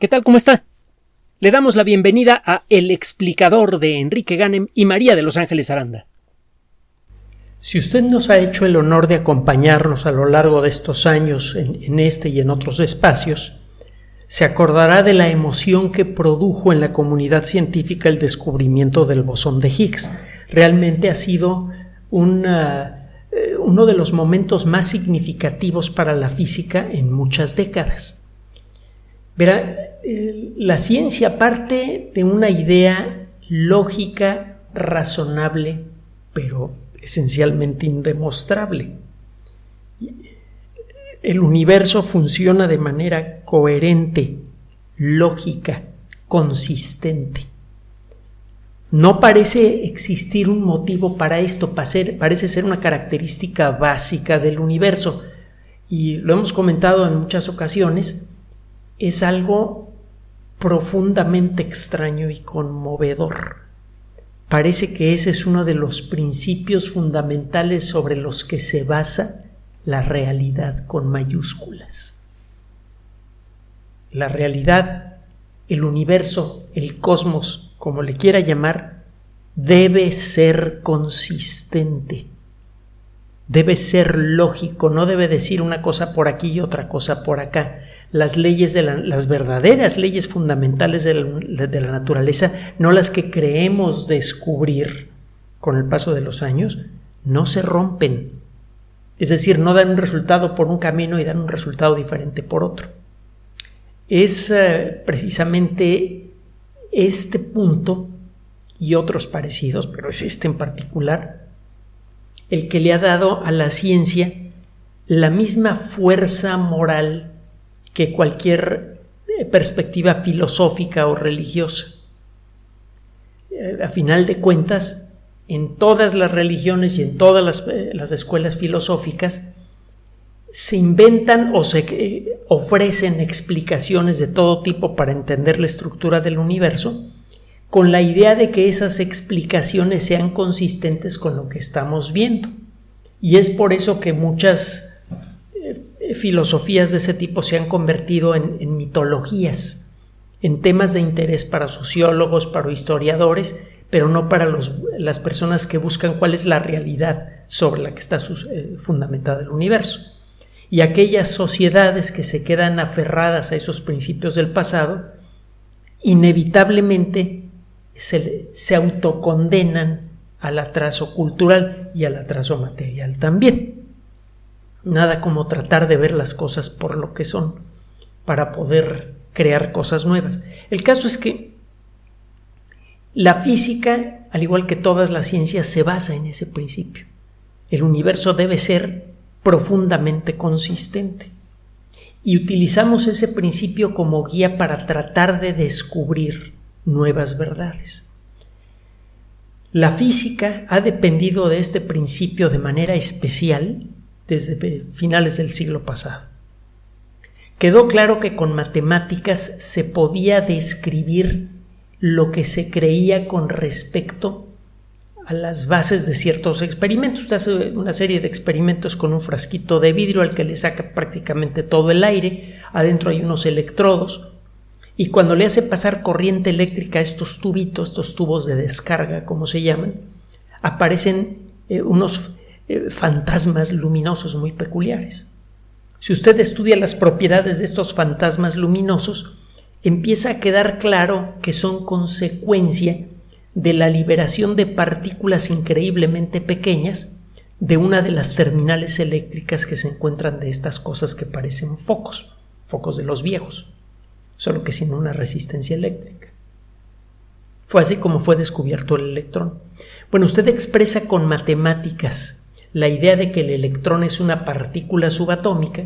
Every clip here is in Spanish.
¿Qué tal? ¿Cómo está? Le damos la bienvenida a El explicador de Enrique Ganem y María de Los Ángeles Aranda. Si usted nos ha hecho el honor de acompañarnos a lo largo de estos años en, este y en otros espacios, se acordará de la emoción que produjo en la comunidad científica el descubrimiento del bosón de Higgs. Realmente ha sido eh, uno de los momentos más significativos para la física en muchas décadas. Verá, la ciencia parte de una idea lógica, razonable, pero esencialmente indemostrable. El universo funciona de manera coherente, lógica, consistente. No parece existir un motivo para esto, parece ser una característica básica del universo. Y lo hemos comentado en muchas ocasiones, es algo profundamente extraño y conmovedor. Parece que ese es uno de los principios fundamentales sobre los que se basa la realidad con mayúsculas. La realidad, el universo, el cosmos, como le quiera llamar, debe ser consistente, debe ser lógico, no debe decir una cosa por aquí y otra cosa por acá las leyes de las verdaderas leyes fundamentales de la, naturaleza, no las que creemos descubrir con el paso de los años, no se rompen. Es decir, no dan un resultado por un camino y dan un resultado diferente por otro. Es eh, precisamente este punto y otros parecidos, pero es este en particular, el que le ha dado a la ciencia la misma fuerza moral que cualquier eh, perspectiva filosófica o religiosa. Eh, a final de cuentas, en todas las religiones y en todas las, eh, las escuelas filosóficas, se inventan o se ofrecen explicaciones de todo tipo para entender la estructura del universo, con la idea de que esas explicaciones sean consistentes con lo que estamos viendo. Y es por eso que muchas filosofías de ese tipo se han convertido en, mitologías, en temas de interés para sociólogos, para historiadores, pero no para las personas que buscan cuál es la realidad sobre la que está eh, fundamentada el universo. Y aquellas sociedades que se quedan aferradas a esos principios del pasado, inevitablemente se autocondenan al atraso cultural y al atraso material también. Nada como tratar de ver las cosas por lo que son para poder crear cosas nuevas. El caso es que la física, al igual que todas las ciencias, se basa en ese principio. El universo debe ser profundamente consistente. Y utilizamos ese principio como guía para tratar de descubrir nuevas verdades. La física ha dependido de este principio de manera especial desde finales del siglo pasado. Quedó claro que con matemáticas se podía describir lo que se creía con respecto a las bases de ciertos experimentos. Usted hace una serie de experimentos con un frasquito de vidrio al que le saca prácticamente todo el aire, adentro hay unos electrodos, y cuando le hace pasar corriente eléctrica a estos tubitos, estos tubos de descarga, como se llaman, aparecen eh, unos eh, fantasmas luminosos muy peculiares. Si usted estudia las propiedades de estos fantasmas luminosos, empieza a quedar claro que son consecuencia de la liberación de partículas increíblemente pequeñas de una de las terminales eléctricas que se encuentran de estas cosas que parecen focos, focos de los viejos, solo que sin una resistencia eléctrica. Fue así como fue descubierto el electrón. Bueno, usted expresa con matemáticas la idea de que el electrón es una partícula subatómica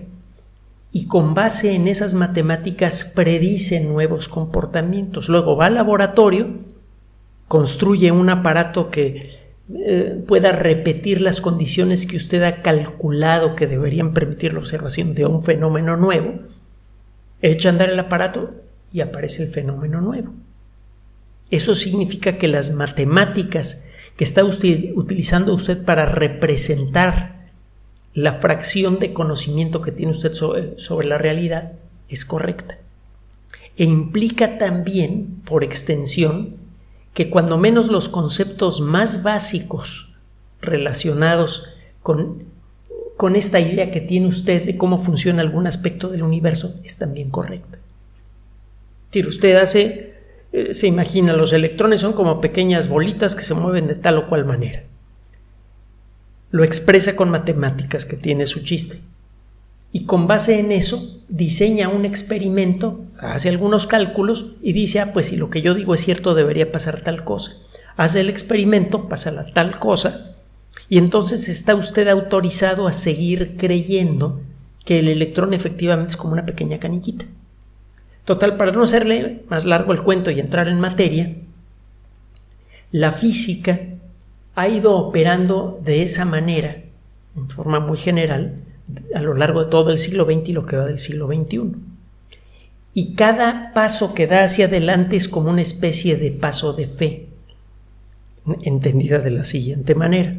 y con base en esas matemáticas predice nuevos comportamientos. Luego va al laboratorio, construye un aparato que eh, pueda repetir las condiciones que usted ha calculado que deberían permitir la observación de un fenómeno nuevo, echa a andar el aparato y aparece el fenómeno nuevo. Eso significa que las matemáticas que está usted, utilizando usted para representar la fracción de conocimiento que tiene usted sobre, sobre la realidad es correcta. e implica también, por extensión, que cuando menos los conceptos más básicos relacionados con, con esta idea que tiene usted de cómo funciona algún aspecto del universo es también correcta. usted hace, eh, se imagina, los electrones son como pequeñas bolitas que se mueven de tal o cual manera. Lo expresa con matemáticas que tiene su chiste y con base en eso diseña un experimento, hace algunos cálculos y dice, ah, pues si lo que yo digo es cierto, debería pasar tal cosa. Hace el experimento, pasa la tal cosa, y entonces está usted autorizado a seguir creyendo que el electrón efectivamente es como una pequeña caniquita. Total, para no hacerle más largo el cuento y entrar en materia, la física ha ido operando de esa manera, en forma muy general, a lo largo de todo el siglo XX y lo que va del siglo XXI. Y cada paso que da hacia adelante es como una especie de paso de fe, entendida de la siguiente manera.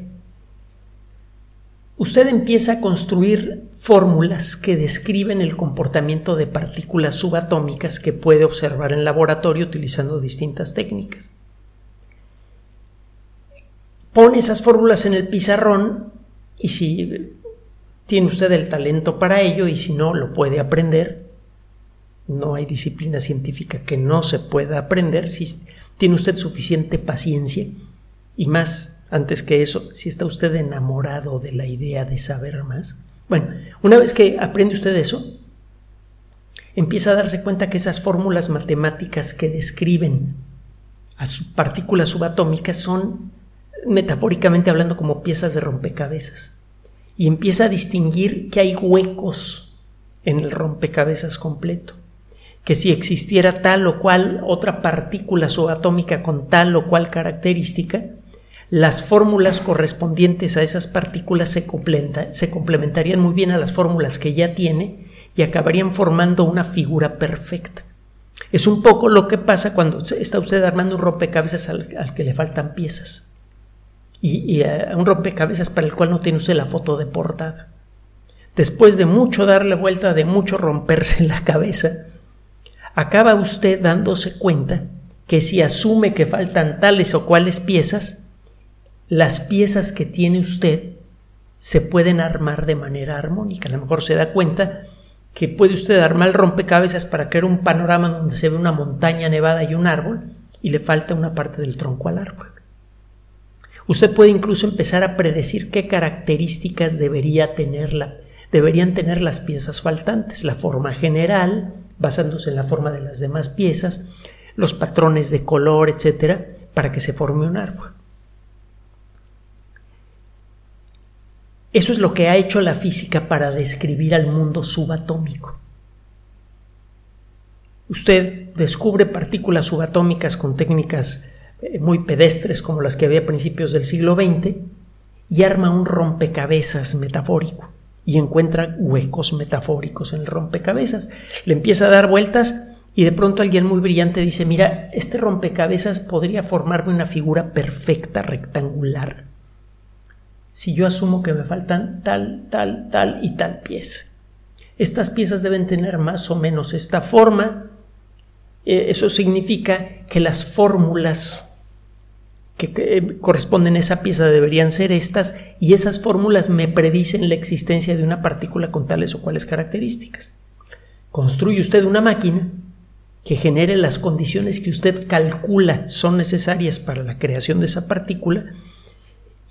Usted empieza a construir fórmulas que describen el comportamiento de partículas subatómicas que puede observar en laboratorio utilizando distintas técnicas. Pone esas fórmulas en el pizarrón y si tiene usted el talento para ello y si no, lo puede aprender. No hay disciplina científica que no se pueda aprender si tiene usted suficiente paciencia y más, antes que eso, si está usted enamorado de la idea de saber más. Bueno, una vez que aprende usted eso, empieza a darse cuenta que esas fórmulas matemáticas que describen a sus partículas subatómicas son, metafóricamente hablando, como piezas de rompecabezas y empieza a distinguir que hay huecos en el rompecabezas completo, que si existiera tal o cual otra partícula subatómica con tal o cual característica, las fórmulas correspondientes a esas partículas se, se complementarían muy bien a las fórmulas que ya tiene y acabarían formando una figura perfecta. Es un poco lo que pasa cuando está usted armando un rompecabezas al que le faltan piezas y, a un rompecabezas para el cual no tiene usted la foto de portada. Después de mucho darle vuelta, de mucho romperse la cabeza, acaba usted dándose cuenta que si asume que faltan tales o cuales piezas, las piezas que tiene usted se pueden armar de manera armónica. A lo mejor se da cuenta que puede usted armar rompecabezas para crear un panorama donde se ve una montaña nevada y un árbol y le falta una parte del tronco al árbol. Usted puede incluso empezar a predecir qué características debería deberían tener las piezas faltantes, la forma general, basándose en la forma de las demás piezas, los patrones de color, etcétera, para que se forme un árbol. Eso es lo que ha hecho la física para describir al mundo subatómico. Usted descubre partículas subatómicas con técnicas eh, muy pedestres como las que había a principios del siglo XX y arma un rompecabezas metafórico y encuentra huecos metafóricos en el rompecabezas. Le empieza a dar vueltas y de pronto alguien muy brillante dice, mira, este rompecabezas podría formarme una figura perfecta, rectangular, si yo asumo que me faltan tal, tal, tal y tal pieza. Estas piezas deben tener más o menos esta forma. Eh, eso significa que las fórmulas que corresponden a esa pieza deberían ser estas y esas fórmulas me predicen la existencia de una partícula con tales o cuales características. Construye usted una máquina que genere las condiciones que usted calcula son necesarias para la creación de esa partícula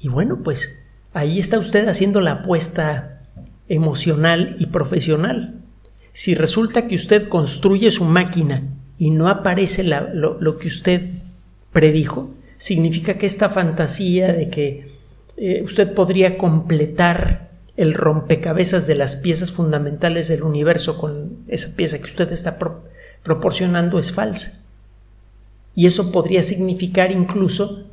y bueno, pues ahí está usted haciendo la apuesta emocional y profesional. Si resulta que usted construye su máquina y no aparece lo que usted predijo, significa que esta fantasía de que eh, usted podría completar el rompecabezas de las piezas fundamentales del universo con esa pieza que usted está proporcionando es falsa. Y eso podría significar incluso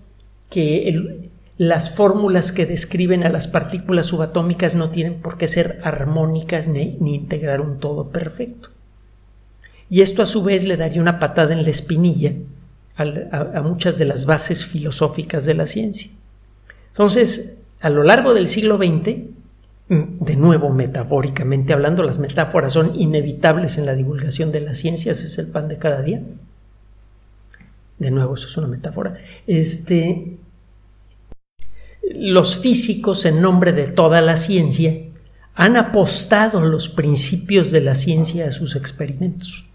que las fórmulas que describen a las partículas subatómicas no tienen por qué ser armónicas ni, integrar un todo perfecto. Y esto a su vez le daría una patada en la espinilla a, muchas de las bases filosóficas de la ciencia. Entonces, a lo largo del siglo XX, Mm, de nuevo, metafóricamente hablando, las metáforas son inevitables en la divulgación de las ciencias, es el pan de cada día. De nuevo, eso es una metáfora. Este, los físicos, en nombre de toda la ciencia, han apostado los principios de la ciencia a sus experimentos,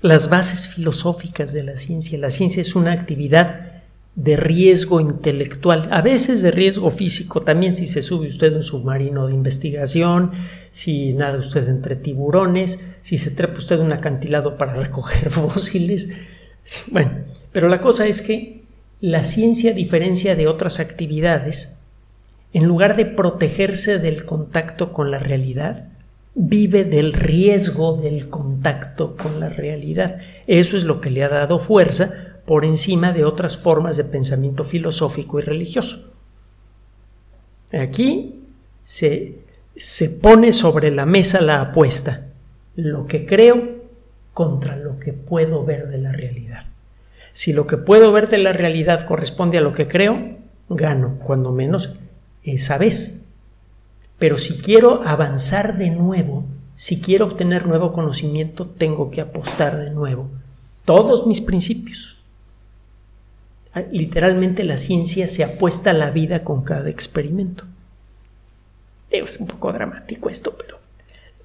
las bases filosóficas de la ciencia. La ciencia es una actividad de riesgo intelectual, a veces de riesgo físico, también si se sube usted un submarino de investigación, si nada usted entre tiburones, si se trepa usted un acantilado para recoger fósiles. Bueno, pero la cosa es que la ciencia, a diferencia de otras actividades, en lugar de protegerse del contacto con la realidad, vive del riesgo del contacto con la realidad. Eso es lo que le ha dado fuerza por encima de otras formas de pensamiento filosófico y religioso. Aquí se, se pone sobre la mesa la apuesta, lo que creo contra lo que puedo ver de la realidad. Si lo que puedo ver de la realidad corresponde a lo que creo, gano, cuando menos esa vez. Pero si quiero avanzar de nuevo, si quiero obtener nuevo conocimiento, tengo que apostar de nuevo todos mis principios. Ah, literalmente la ciencia se apuesta a la vida con cada experimento. Es un poco dramático esto, pero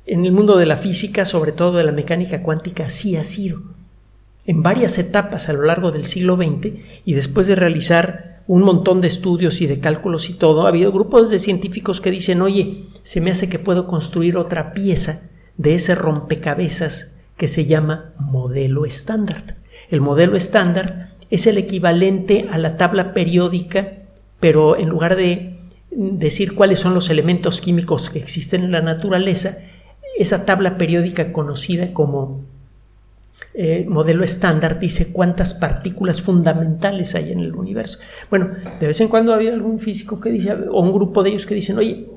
en el mundo de la física, sobre todo de la mecánica cuántica, así ha sido. En varias etapas a lo largo del siglo XX y después de realizar un montón de estudios y de cálculos y todo, ha habido grupos de científicos que dicen, oye, se me hace que puedo construir otra pieza de ese rompecabezas que se llama modelo estándar. El modelo estándar es el equivalente a la tabla periódica, pero en lugar de decir cuáles son los elementos químicos que existen en la naturaleza, esa tabla periódica conocida como eh, modelo estándar dice cuántas partículas fundamentales hay en el universo. Bueno, de vez en cuando ha algún físico que dice, o un grupo de ellos que dicen, oye,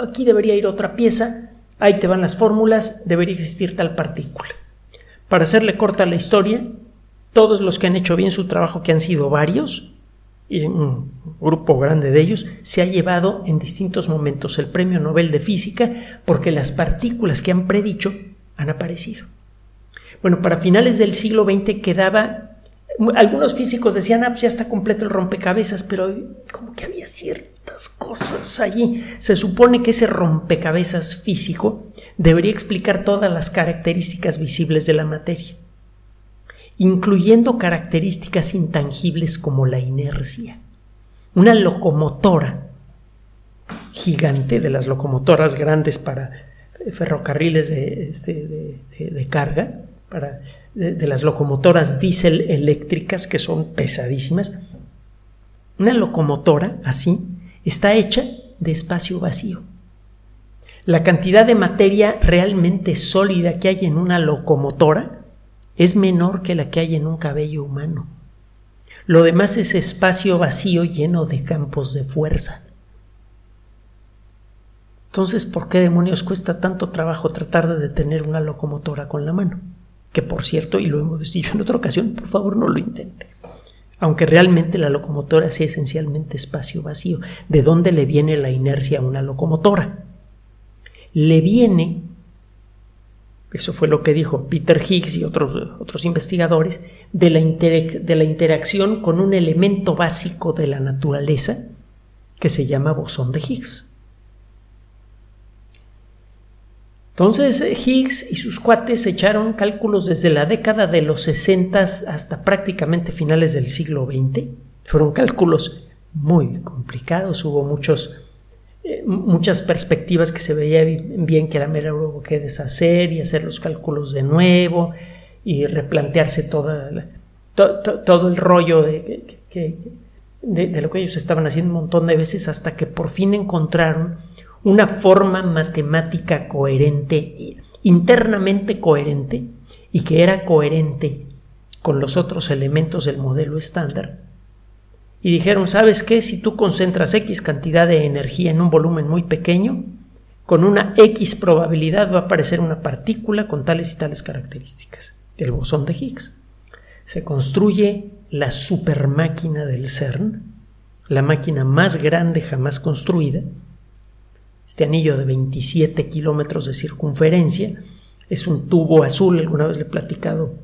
aquí debería ir otra pieza, ahí te van las fórmulas, debería existir tal partícula. Para hacerle corta la historia, todos los que han hecho bien su trabajo, que han sido varios, y un grupo grande de ellos, se ha llevado en distintos momentos el Premio Nobel de Física porque las partículas que han predicho han aparecido. Bueno, para finales del siglo XX quedaba... Algunos físicos decían, ah, pues ya está completo el rompecabezas, pero como que había ciertas cosas allí. Se supone que ese rompecabezas físico debería explicar todas las características visibles de la materia incluyendo características intangibles como la inercia. Una locomotora gigante, de las locomotoras grandes para ferrocarriles de, este, carga, para, de, las locomotoras diésel eléctricas que son pesadísimas, una locomotora así está hecha de espacio vacío. La cantidad de materia realmente sólida que hay en una locomotora es menor que la que hay en un cabello humano. Lo demás es espacio vacío lleno de campos de fuerza. Entonces, ¿por qué demonios cuesta tanto trabajo tratar de detener una locomotora con la mano? Que por cierto, y lo hemos dicho en otra ocasión, por favor no lo intente. Aunque realmente la locomotora sea esencialmente espacio vacío. ¿De dónde le viene la inercia a una locomotora? Le viene eso fue lo que dijo Peter Higgs y otros, otros investigadores, de la, de la interacción con un elemento básico de la naturaleza que se llama bosón de Higgs. Entonces Higgs y sus cuates echaron cálculos desde la década de los 60 hasta prácticamente finales del siglo XX. Fueron cálculos muy complicados, hubo muchos eh, muchas perspectivas que se veía bien que la mera hubo que deshacer y hacer los cálculos de nuevo y replantearse toda todo el rollo de, de, lo que ellos estaban haciendo un montón de veces hasta que por fin encontraron una forma matemática coherente, internamente coherente, y que era coherente con los otros elementos del modelo estándar, y dijeron, ¿sabes qué? Si tú concentras X cantidad de energía en un volumen muy pequeño, con una X probabilidad va a aparecer una partícula con tales y tales características, el bosón de Higgs. Se construye la supermáquina del CERN, la máquina más grande jamás construida, este anillo de 27 kilómetros de circunferencia. Es un tubo azul, alguna vez le he platicado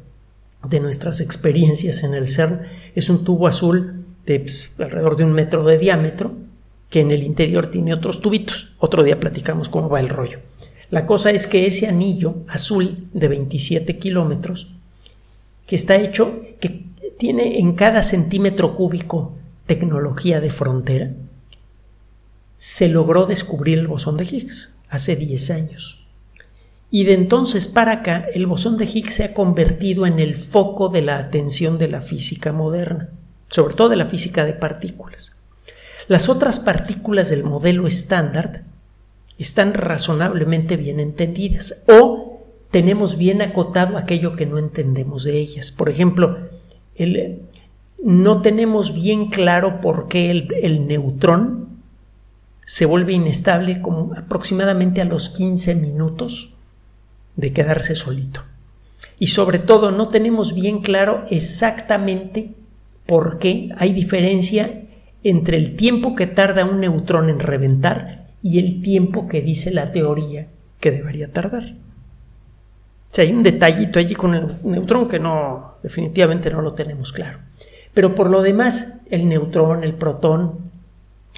de nuestras experiencias en el CERN. Es un tubo azul de pues, alrededor de un metro de diámetro que en el interior tiene otros tubitos. Otro día platicamos cómo va el rollo. La cosa es que ese anillo azul de 27 kilómetros, que está hecho, que tiene en cada centímetro cúbico tecnología de frontera, se logró descubrir el bosón de Higgs hace 10 años. Y de entonces para acá, el bosón de Higgs se ha convertido en el foco de la atención de la física moderna, sobre todo de la física de partículas. Las otras partículas del modelo estándar están razonablemente bien entendidas o tenemos bien acotado aquello que no entendemos de ellas. Por ejemplo, no tenemos bien claro por qué el, el neutrón se vuelve inestable como aproximadamente a los 15 minutos de quedarse solito. Y sobre todo no tenemos bien claro exactamente por qué hay diferencia entre el tiempo que tarda un neutrón en reventar y el tiempo que dice la teoría que debería tardar. O sea, hay un detallito allí con el neutrón que no, definitivamente no lo tenemos claro. Pero por lo demás, el neutrón, el protón,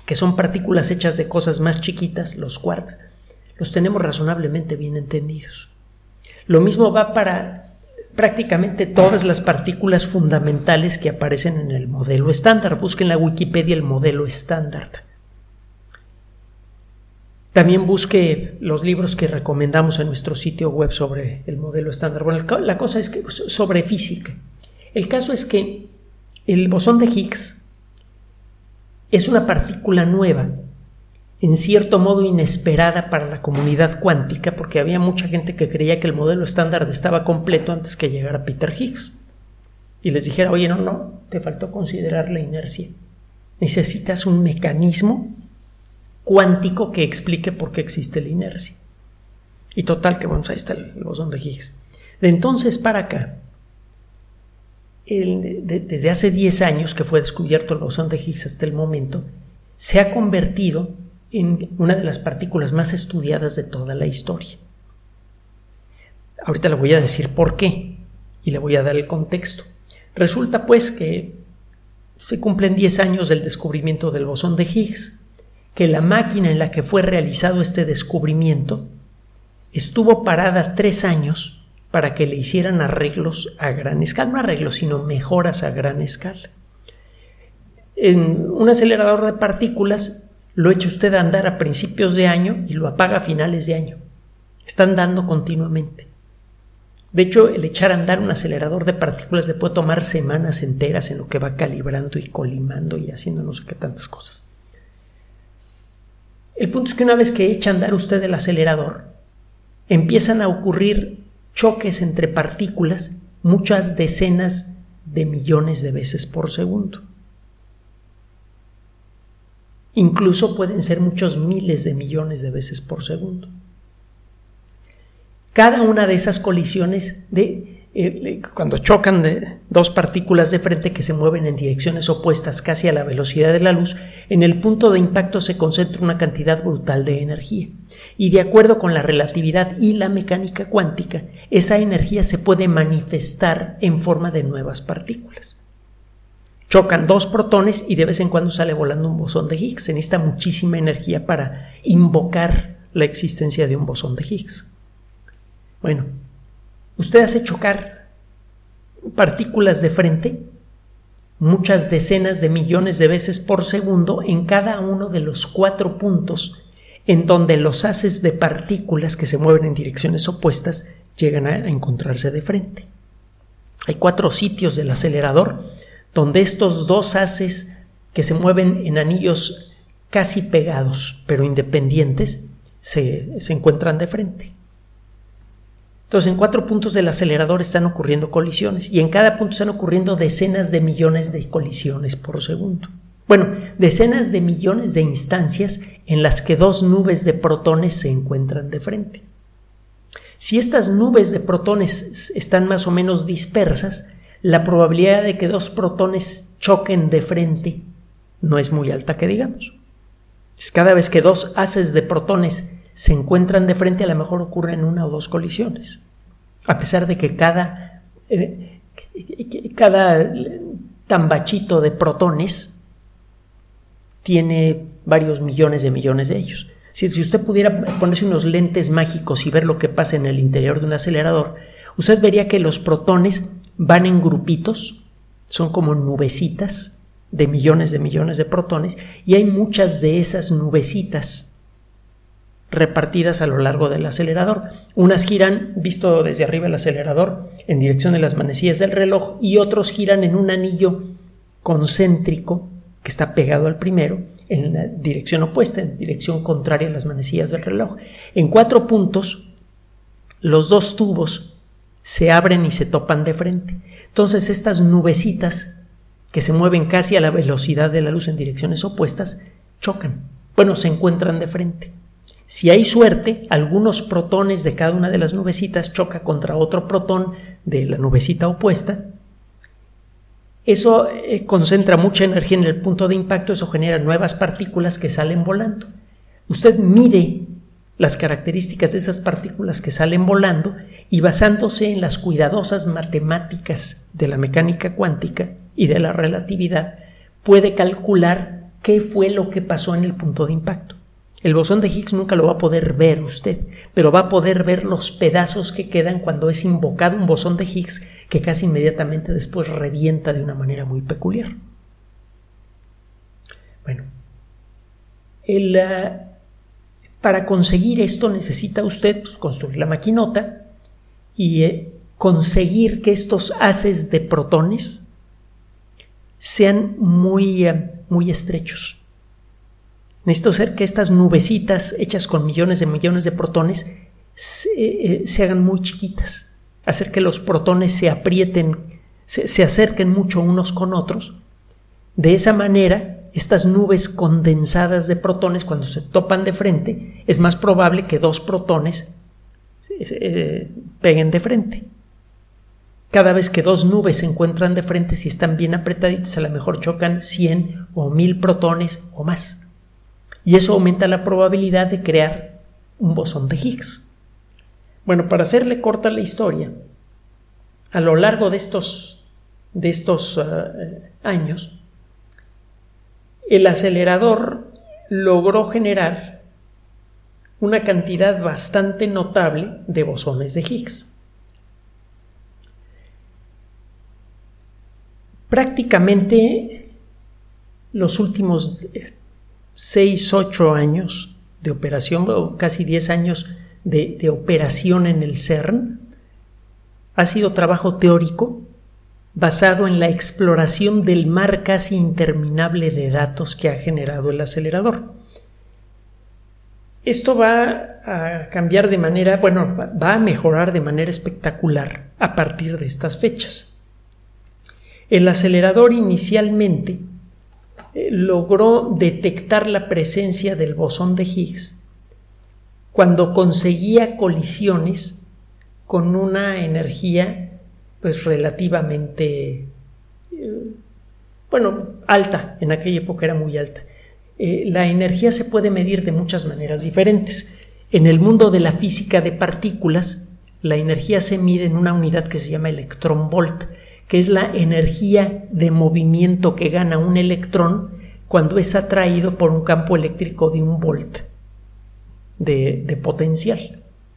que son partículas hechas de cosas más chiquitas, los quarks, los tenemos razonablemente bien entendidos. Lo mismo va para prácticamente todas las partículas fundamentales que aparecen en el modelo estándar. Busquen en la Wikipedia el modelo estándar. También busque los libros que recomendamos en nuestro sitio web sobre el modelo estándar. Bueno, la cosa es que sobre física. El caso es que el bosón de Higgs es una partícula nueva, en cierto modo inesperada para la comunidad cuántica, porque había mucha gente que creía que el modelo estándar estaba completo antes que llegara Peter Higgs. Y les dijera, oye, no, no, te faltó considerar la inercia. Necesitas un mecanismo cuántico que explique por qué existe la inercia. Y total, que bueno, ahí está el, bosón de Higgs. De entonces para acá, desde hace 10 años que fue descubierto el bosón de Higgs hasta el momento, se ha convertido en una de las partículas más estudiadas de toda la historia. Ahorita le voy a decir por qué y le voy a dar el contexto. Resulta pues que se cumplen 10 años del descubrimiento del bosón de Higgs que la máquina en la que fue realizado este descubrimiento estuvo parada tres años para que le hicieran arreglos a gran escala, no arreglos, sino mejoras a gran escala. En un acelerador de partículas lo echa usted a andar a principios de año y lo apaga a finales de año. Están dando continuamente. De hecho, el echar a andar un acelerador de partículas le puede tomar semanas enteras en lo que va calibrando y colimando y haciendo no sé qué tantas cosas. El punto es que una vez que echa a andar usted el acelerador, empiezan a ocurrir choques entre partículas muchas decenas de millones de veces por segundo. Incluso pueden ser muchos miles de millones de veces por segundo. Cada una de esas colisiones de cuando chocan de dos partículas de frente que se mueven en direcciones opuestas casi a la velocidad de la luz, en el punto de impacto se concentra una cantidad brutal de energía. Y de acuerdo con la relatividad y la mecánica cuántica, esa energía se puede manifestar en forma de nuevas partículas. Chocan dos protones y de vez en cuando sale volando un bosón de Higgs. Se necesita muchísima energía para invocar la existencia de un bosón de Higgs. Bueno, Usted hace chocar partículas de frente muchas decenas de millones de veces por segundo en cada uno de los cuatro puntos en donde los haces de partículas que se mueven en direcciones opuestas llegan a encontrarse de frente. Hay cuatro sitios del acelerador donde estos dos haces que se mueven en anillos casi pegados pero independientes se, se encuentran de frente. Entonces, en cuatro puntos del acelerador están ocurriendo colisiones y en cada punto están ocurriendo decenas de millones de colisiones por segundo. Bueno, decenas de millones de instancias en las que dos nubes de protones se encuentran de frente. Si estas nubes de protones están más o menos dispersas, la probabilidad de que dos protones choquen de frente no es muy alta que digamos. Cada vez que dos haces de protones se encuentran de frente, a lo mejor ocurren una o dos colisiones. A pesar de que cada, eh, cada tambachito de protones tiene varios millones de millones de ellos. Si, si usted pudiera ponerse unos lentes mágicos y ver lo que pasa en el interior de un acelerador, usted vería que los protones van en grupitos, son como nubecitas de millones de millones de protones, y hay muchas de esas nubecitas repartidas a lo largo del acelerador. Unas giran, visto desde arriba el acelerador, en dirección de las manecillas del reloj, y otros giran en un anillo concéntrico que está pegado al primero, en la dirección opuesta, en dirección contraria a las manecillas del reloj. En cuatro puntos, los dos tubos se abren y se topan de frente. Entonces estas nubecitas que se mueven casi a la velocidad de la luz en direcciones opuestas chocan. Bueno, se encuentran de frente. Si hay suerte, algunos protones de cada una de las nubecitas choca contra otro protón de la nubecita opuesta eso eh, concentra mucha energía en el punto de impacto, eso genera nuevas partículas que salen volando. Usted mide las características de esas partículas que salen volando y basándose en las cuidadosas matemáticas de la mecánica cuántica y de la relatividad, puede calcular qué fue lo que pasó en el punto de impacto. El bosón de Higgs nunca lo va a poder ver usted, pero va a poder ver los pedazos que quedan cuando es invocado un bosón de Higgs que casi inmediatamente después revienta de una manera muy peculiar. Bueno, eh, para conseguir esto necesita usted pues, construir la maquinota y eh, conseguir que estos haces de protones sean muy, eh, muy estrechos Necesito hacer que estas nubecitas hechas con millones de millones de protones se, eh, hagan muy chiquitas, hacer que los protones se aprieten, se, se acerquen mucho unos con otros. De esa manera, estas nubes condensadas de protones, cuando se topan de frente, es más probable que dos protones eh, peguen de frente. Cada vez que dos nubes se encuentran de frente, si están bien apretaditas, a lo mejor chocan 100 o 1000 protones o más y eso aumenta la probabilidad de crear un bosón de Higgs. Bueno, para hacerle corta la historia, a lo largo de estos, de estos eh, años, el acelerador logró generar una cantidad bastante notable de bosones de Higgs. Prácticamente los últimos 6, 8 años de operación, o casi 10 años de, de operación en el CERN, ha sido trabajo teórico basado en la exploración del mar casi interminable de datos que ha generado el acelerador. Esto va a cambiar de manera, bueno, va a mejorar de manera espectacular a partir de estas fechas. El acelerador inicialmente eh, logró detectar la presencia del bosón de Higgs cuando conseguía colisiones con una energía pues relativamente eh, bueno alta. En aquella época era muy alta. Eh, la energía se puede medir de muchas maneras diferentes. En el mundo de la física de partículas la energía se mide en una unidad que se llama electrón volt que es la energía de movimiento que gana un electrón cuando es atraído por un campo eléctrico de un volt de, potencial.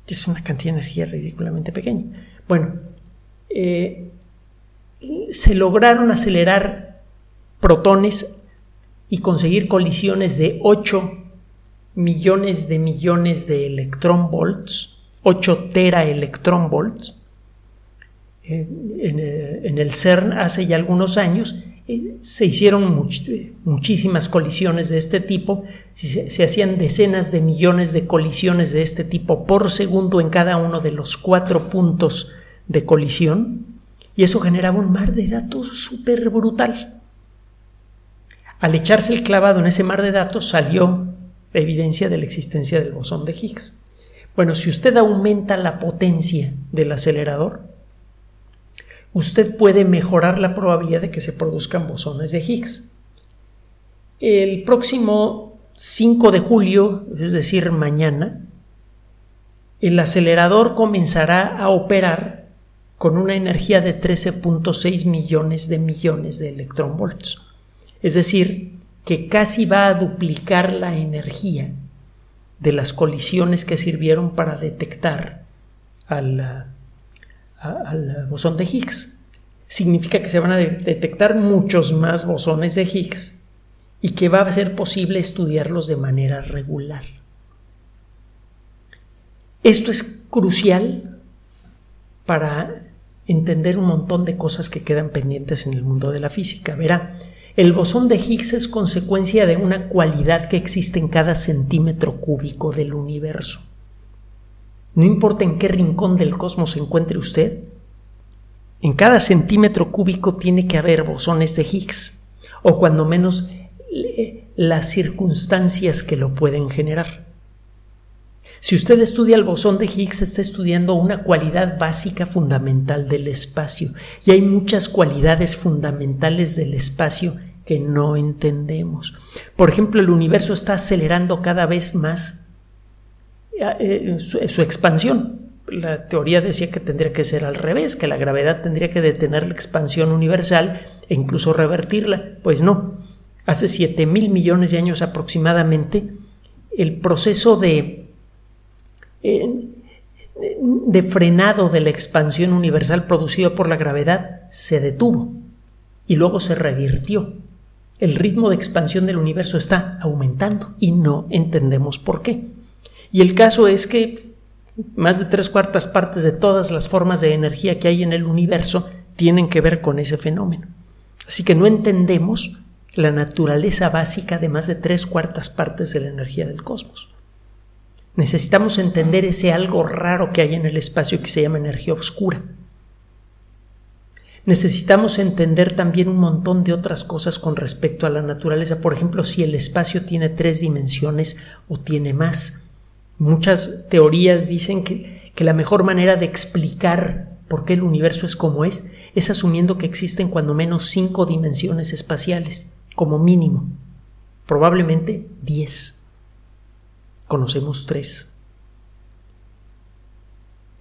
Es una cantidad de energía ridículamente pequeña. Bueno, eh, se lograron acelerar protones y conseguir colisiones de 8 millones de millones de electrón volts, 8 tera electrón eh, en, el CERN hace ya algunos años eh, se hicieron muchísimas colisiones de este tipo, se, se, hacían decenas de millones de colisiones de este tipo por segundo en cada uno de los cuatro puntos de colisión, y eso generaba un mar de datos súper brutal. Al echarse el clavado en ese mar de datos salió evidencia de la existencia del bosón de Higgs. Bueno, si usted aumenta la potencia del acelerador, usted puede mejorar la probabilidad de que se produzcan bosones de Higgs. El próximo 5 de julio, es decir, mañana, el acelerador comenzará a operar con una energía de 13.6 millones de millones de electronvolts. Es decir, que casi va a duplicar la energía de las colisiones que sirvieron para detectar al, al bosón de Higgs. Significa que se van a detectar muchos más bosones de Higgs y que va a ser posible estudiarlos de manera regular. Esto es crucial para entender un montón de cosas que quedan pendientes en el mundo de la física. Verá, el bosón de Higgs es consecuencia de una cualidad que existe en cada centímetro cúbico del universo. No importa en qué rincón del cosmos se encuentre usted, en cada centímetro cúbico tiene que haber bosones de Higgs, o cuando menos las circunstancias que lo pueden generar. Si usted estudia el bosón de Higgs, está estudiando una cualidad básica fundamental del espacio, y hay muchas cualidades fundamentales del espacio que no entendemos. Por ejemplo, el universo está acelerando cada vez más eh, su, expansión. La teoría decía que tendría que ser al revés, que la gravedad tendría que detener la expansión universal e incluso revertirla. Pues no, hace 7 mil millones de años aproximadamente, el proceso de, de frenado de la expansión universal producido por la gravedad se detuvo y luego se revirtió. El ritmo de expansión del universo está aumentando y no entendemos por qué. Y el caso es que más de tres cuartas partes de todas las formas de energía que hay en el universo tienen que ver con ese fenómeno. Así que no entendemos la naturaleza básica de más de tres cuartas partes de la energía del cosmos. Necesitamos entender ese algo raro que hay en el espacio que se llama energía oscura. Necesitamos entender también un montón de otras cosas con respecto a la naturaleza. Por ejemplo, si el espacio tiene tres dimensiones o tiene más. Muchas teorías dicen que, que la mejor manera de explicar por qué el universo es como es es asumiendo que existen cuando menos cinco dimensiones espaciales como mínimo. Probablemente 10. Conocemos tres.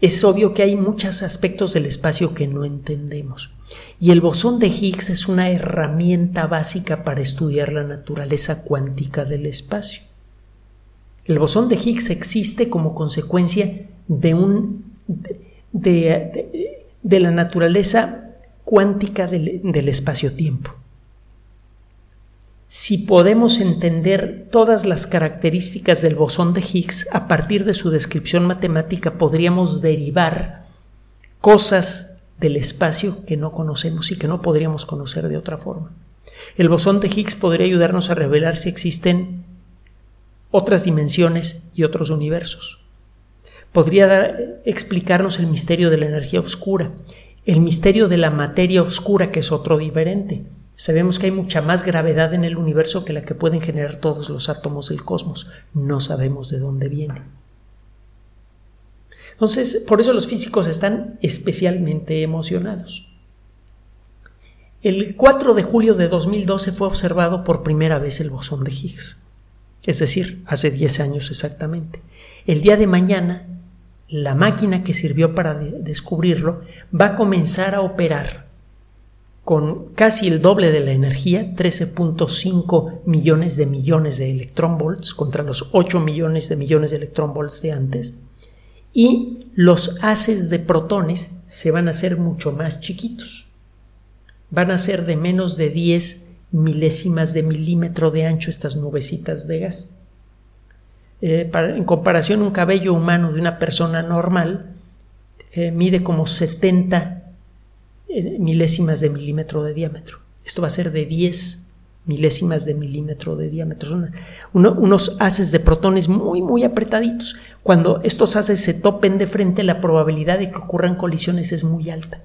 Es obvio que hay muchos aspectos del espacio que no entendemos. Y el bosón de Higgs es una herramienta básica para estudiar la naturaleza cuántica del espacio. El bosón de Higgs existe como consecuencia de un de, la naturaleza cuántica del espacio-tiempo si podemos entender todas las características del bosón de Higgs, a partir de su descripción matemática podríamos derivar cosas del espacio que no conocemos y que no podríamos conocer de otra forma. El bosón de Higgs podría ayudarnos a revelar si existen otras dimensiones y otros universos. Podría explicarnos el misterio de la energía oscura, el misterio de la materia oscura, que es otro diferente, Sabemos que hay mucha más gravedad en el universo que la que pueden generar todos los átomos del cosmos. No sabemos de dónde viene. Entonces, por eso los físicos están especialmente emocionados. El 4 de julio de 2012 fue observado por primera vez el bosón de Higgs, es decir, hace 10 años exactamente. El día de mañana, la máquina que sirvió para descubrirlo va a comenzar a operar con casi el doble de la energía, 13.5 millones de millones de electronvolts contra los 8 millones de millones de electronvolts de antes, y los haces de protones se van a hacer mucho más chiquitos. Van a ser de menos de 10 milésimas de milímetro de ancho estas nubecitas de gas. Eh, en comparación, un cabello humano de una persona normal eh, mide como 70 milésimas de milímetro de diámetro. Esto va a ser de 10 milésimas de milímetro de diámetro. Son unos haces de protones muy, muy apretaditos. Cuando estos haces se topen de frente, la probabilidad de que ocurran colisiones es muy alta.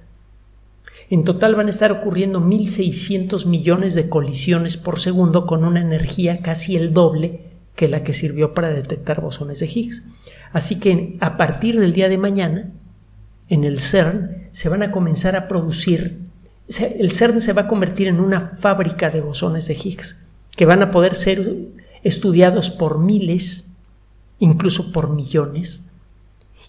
En total van a estar ocurriendo 1.600 millones de colisiones por segundo con una energía casi el doble que la que sirvió para detectar bosones de Higgs. Así que a partir del día de mañana, en el CERN se van a comenzar a producir, el CERN se va a convertir en una fábrica de bosones de Higgs, que van a poder ser estudiados por miles, incluso por millones,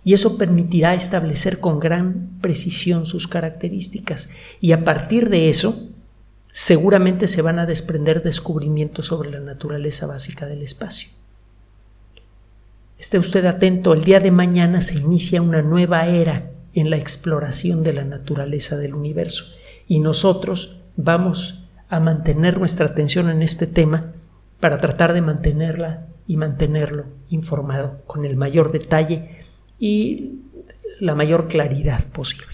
y eso permitirá establecer con gran precisión sus características y a partir de eso seguramente se van a desprender descubrimientos sobre la naturaleza básica del espacio. Esté usted atento, el día de mañana se inicia una nueva era en la exploración de la naturaleza del universo y nosotros vamos a mantener nuestra atención en este tema para tratar de mantenerla y mantenerlo informado con el mayor detalle y la mayor claridad posible.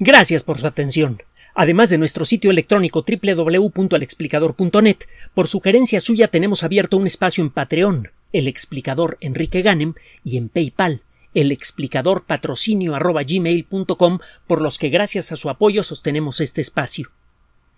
Gracias por su atención. Además de nuestro sitio electrónico www.alexplicador.net, por sugerencia suya tenemos abierto un espacio en Patreon, el explicador Enrique Ganem, y en PayPal, el explicador patrocinio por los que gracias a su apoyo sostenemos este espacio.